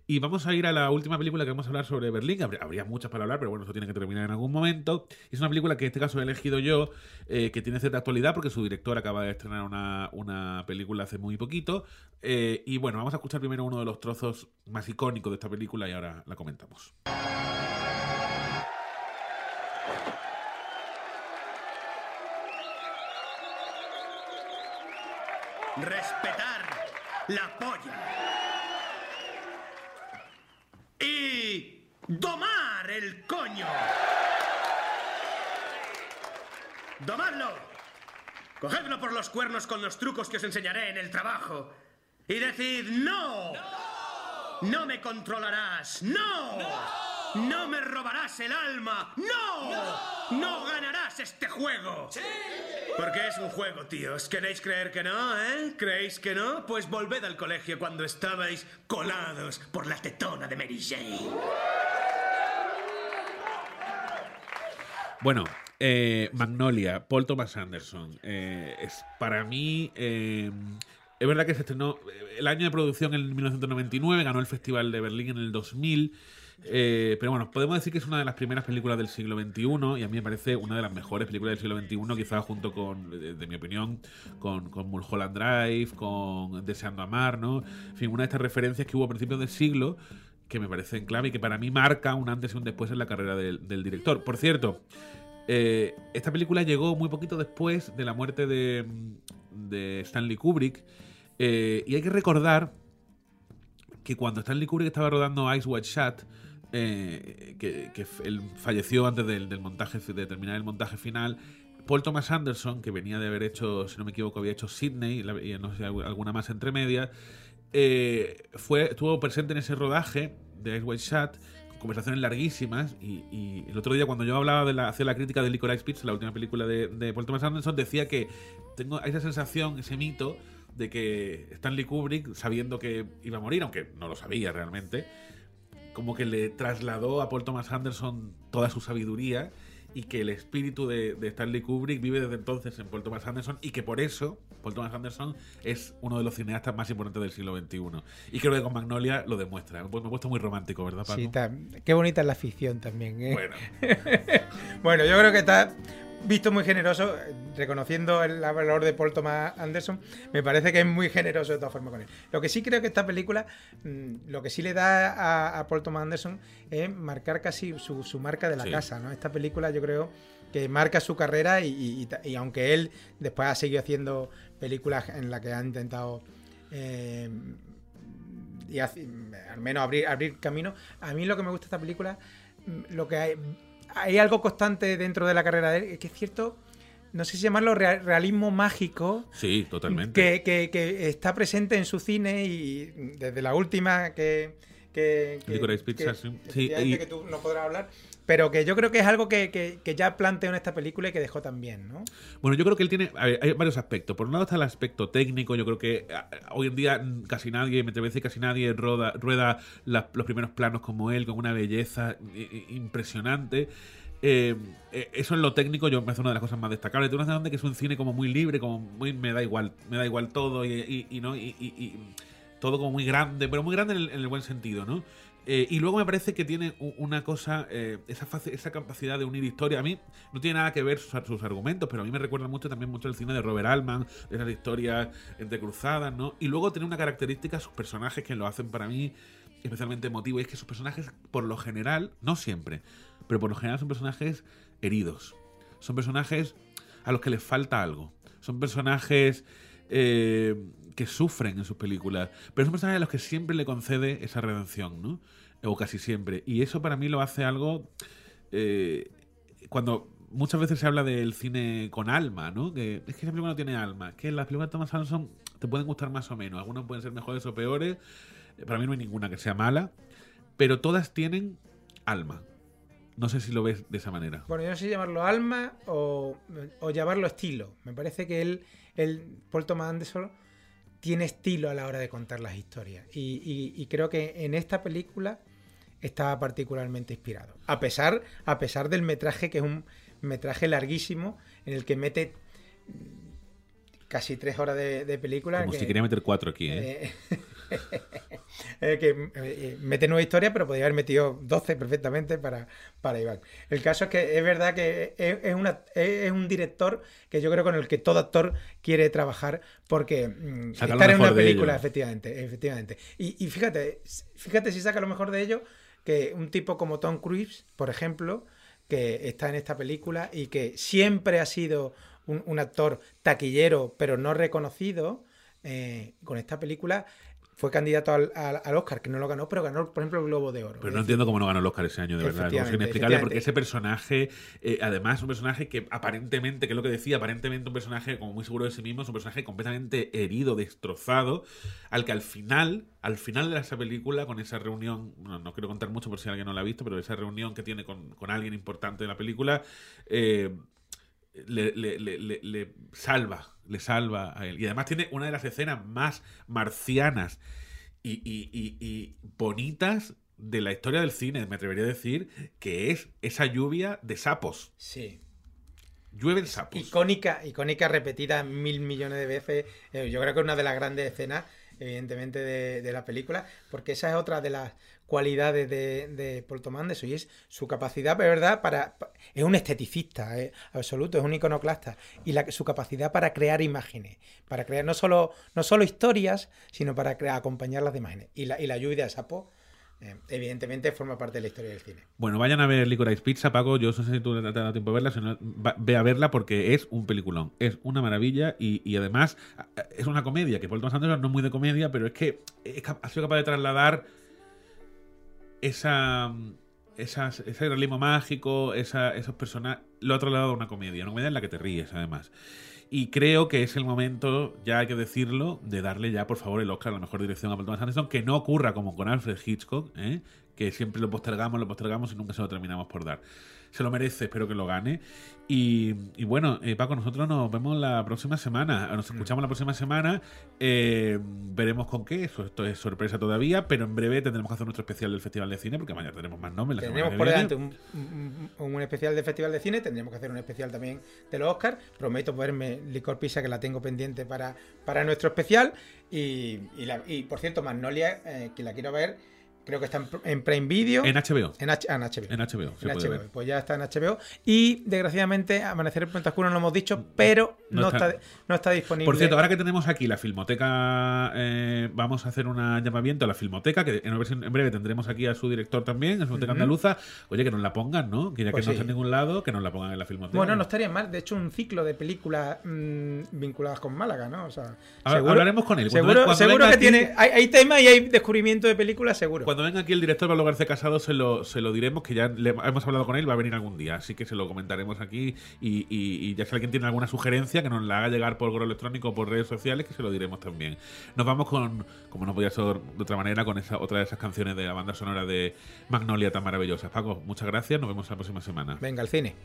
Y vamos a ir a la última película que vamos a hablar sobre Berlín. Habría, muchas para hablar, pero bueno, eso tiene que terminar en algún momento. Es una película que en este caso he elegido yo, eh, que tiene cierta actualidad porque su director acaba de estrenar una, una película hace muy poquito. Eh, y bueno, vamos a escuchar primero uno de los trozos más icónicos de esta película y ahora la comentamos. Respetar la polla. Y domar el coño. Domadlo. Cogedlo por los cuernos con los trucos que os enseñaré en el trabajo. Y decid no. No me controlarás. No. No me robarás el alma. No. No ganarás este juego. Porque es un juego, tíos. ¿Queréis creer que no, eh? ¿Creéis que no? Pues volved al colegio cuando estabais colados por la tetona de Mary Jane. Bueno, eh, Magnolia, Paul Thomas Anderson. eh, es para mí. eh, es verdad que se estrenó eh, el año de producción en 1999, ganó el Festival de Berlín en el 2000. eh, pero bueno, podemos decir que es una de las primeras películas del siglo XXI y a mí me parece una de las mejores películas del siglo XXI, quizás junto con, de, mi opinión, con, con Mulholland Drive, con Deseando Amar, ¿no? En fin, una de estas referencias que hubo a principios del siglo que me parecen clave y que para mí marca un antes y un después en la carrera del, director. Por cierto, eh, esta película llegó muy poquito después de la muerte de, de Stanley Kubrick. eh, y hay que recordar que cuando Stanley Kubrick estaba rodando Ice White Shut, eh, que, que él falleció antes del, del montaje, de terminar el montaje final, Paul Thomas Anderson, que venía de haber hecho, si no me equivoco, había hecho Sydney y no sé, algu- alguna más entre medias, eh, fue, estuvo presente en ese rodaje de Ice White con conversaciones larguísimas, y, y el otro día cuando yo hablaba de la, hacía la crítica de Licorice Pizza, la última película de, de Paul Thomas Anderson, decía que tengo esa sensación, ese mito, de que Stanley Kubrick, sabiendo que iba a morir, aunque no lo sabía realmente, como que le trasladó a Paul Thomas Anderson toda su sabiduría y que el espíritu de, de Stanley Kubrick vive desde entonces en Paul Thomas Anderson y que por eso Paul Thomas Anderson es uno de los cineastas más importantes del siglo XXI. Y creo que con Magnolia lo demuestra. Me he puesto muy romántico, ¿verdad, Paco? Sí, qué bonita es la ficción también. ¿eh? Bueno. [LAUGHS] bueno, yo creo que está visto muy generoso, eh, reconociendo el valor de Paul Thomas Anderson, me parece que es muy generoso de todas formas con él. Lo que sí creo que esta película, mm, lo que sí le da a, a Paul Thomas Anderson es marcar casi su, su marca de la Sí. casa, ¿no? Esta película yo creo que marca su carrera y, y- aunque él después ha seguido haciendo películas en las que ha intentado eh, y hace- al menos abrir, abrir camino. A mí lo que me gusta de esta película, mm, lo que hay- hay algo constante dentro de la carrera de él, que es cierto, no sé si llamarlo rea- realismo mágico, Sí, totalmente. que, que- que está presente en su cine y desde la última que... que, que- Pizza, que- sí. Sí, y- que tú no podrás hablar, pero que yo creo que es algo que, que- que ya planteó en esta película y que dejó también, ¿no? Bueno, yo creo que él tiene. a ver, hay varios aspectos. Por un lado está el aspecto técnico. Yo creo que a- hoy en día casi nadie, me decir, casi nadie roda, rueda la- los primeros planos como él, con una belleza impresionante. Eh, eh, eso en lo técnico yo me parece una de las cosas más destacables. Tú no sé dónde que es un cine como muy libre, como muy me da igual, me da igual todo y, y- y no y todo como muy grande, pero muy grande en el, en el buen sentido, ¿no? Eh, y luego me parece que tiene una cosa, eh, esa, esa capacidad de unir historia. A mí no tiene nada que ver sus, argumentos, pero a mí me recuerda mucho también mucho el cine de Robert Altman, esas historias entrecruzadas, ¿no? Y luego tiene una característica, sus personajes que lo hacen para mí especialmente emotivo, y es que sus personajes, por lo general, no siempre, pero por lo general son personajes heridos. Son personajes a los que les falta algo. Son personajes eh, que sufren en sus películas. Pero son personajes a los que siempre le concede esa redención, ¿no? O casi siempre. Y eso para mí lo hace algo. eh, cuando muchas veces se habla del cine con alma, ¿no? Es que esa película no tiene alma. Que las películas de Thomas Anderson te pueden gustar más o menos. Algunas pueden ser mejores o peores. Eh, Para mí no hay ninguna que sea mala. Pero todas tienen alma. No sé si lo ves de esa manera. Bueno, yo no sé llamarlo alma o, o llamarlo estilo. Me parece que él, el Paul Thomas Anderson tiene estilo a la hora de contar las historias. Y, y- y creo que en esta película está particularmente inspirado. A pesar, a pesar del metraje, que es un metraje larguísimo, en el que mete casi tres horas de, de película. Como que- si quería meter cuatro aquí, ¿eh? eh, [LAUGHS] [LAUGHS] eh, que eh, eh, mete nueva historia, pero podría haber metido 12 perfectamente para, para Iván. El caso es que es verdad que es, es una, es un director que yo creo con el que todo actor quiere trabajar porque mm, estar en una película, efectivamente, efectivamente. Y, y fíjate, fíjate si saca lo mejor de ello, que un tipo como Tom Cruise, por ejemplo, que está en esta película y que siempre ha sido un, un actor taquillero, pero no reconocido, eh, con esta película fue candidato al, al- al Oscar, que no lo ganó, pero ganó, por ejemplo, el Globo de Oro. Pero Es no decir, entiendo cómo no ganó el Oscar ese año, de verdad. Sin explicarle, porque ese personaje, eh, además, es un personaje que aparentemente, que es lo que decía, aparentemente un personaje como muy seguro de sí mismo, es un personaje completamente herido, destrozado, al que al final, al final de esa película, con esa reunión, no, no quiero contar mucho por si alguien no la ha visto, pero esa reunión que tiene con, con alguien importante de la película, eh, le, le- le- le- le salva, le salva a él. Y además tiene una de las escenas más marcianas y, y- y- y bonitas de la historia del cine, me atrevería a decir, que es esa lluvia de sapos. Sí. Llueven sapos. Icónica, icónica, repetida mil millones de veces. Eh, yo creo que es una de las grandes escenas, evidentemente, de, la película, porque esa es otra de las cualidades de, de Paul Thomas Anderson, y es su capacidad, de verdad, para. pa- Es un esteticista, absoluto, es un iconoclasta. Y la, su capacidad para crear imágenes, para crear no solo, no solo historias, sino para crear, acompañarlas de imágenes. Y la, y la lluvia de sapos, eh, evidentemente, forma parte de la historia del cine. Bueno, vayan a ver Licorice Pizza, Paco. Yo no sé si tú te has dado tiempo de verla, si no, va- ve a verla porque es un peliculón. Es una maravilla y, además a- a- es una comedia, que Paul Thomas Anderson no es muy de comedia, pero es que es ha sido capaz de trasladar esa, esas- ese realismo mágico, esa, esos personajes. Lo ha trasladado a una comedia, una comedia en la que te ríes, además. Y creo que es el momento, ya hay que decirlo, de darle ya, por favor, el Oscar a la mejor dirección a Paul Thomas Anderson. Que no ocurra como con Alfred Hitchcock, ¿eh? que siempre lo postergamos, lo postergamos y nunca se lo terminamos por dar. Se lo merece, espero que lo gane. Y, y bueno, eh, Paco, nosotros nos vemos la próxima semana. Nos escuchamos la próxima semana. Eh, veremos con qué. Eso, esto es sorpresa todavía, pero en breve tendremos que hacer nuestro especial del Festival de Cine, porque mañana tenemos más nombres. que por delante un, un- un especial de Festival de Cine, tendremos que hacer un especial también de los Oscars. Prometo verme Licor Pizza, que la tengo pendiente para, para nuestro especial. Y, y, la- y, por cierto, Magnolia, eh, que la quiero ver, creo que está en, Prime Video. En HBO. En, H- ah, en HBO. En HBO, En. Pues ya está en HBO. Y desgraciadamente, Amanecer en Puente Oscuro no lo hemos dicho, pero No no, está- está, no está disponible. Por cierto, ahora que tenemos aquí la Filmoteca, eh, vamos a hacer un llamamiento a la Filmoteca, que en, versión- en breve tendremos aquí a su director también, en la Filmoteca. Andaluza. Oye, que nos la pongan, ¿no? Que ya Pues que no sí. está en ningún lado, que nos la pongan en la Filmoteca. Bueno, no estaría mal. De hecho, un ciclo de películas mm, vinculadas con Málaga, ¿no? O sea, Habla- hablaremos con él. Cuando Seguro, cuando seguro que aquí- tiene. Hay, hay tema y hay descubrimiento de películas, seguro. Cuando venga aquí el director Pablo García Casado se lo, se lo diremos, que ya hemos hablado con él, va a venir algún día, así que se lo comentaremos aquí y, ya si alguien tiene alguna sugerencia que nos la haga llegar por correo electrónico o por redes sociales, que se lo diremos también. Nos vamos con, como no podía ser de otra manera, con esa otra de esas canciones de la banda sonora de Magnolia tan maravillosas. Paco, muchas gracias, nos vemos la próxima semana. Venga, al cine.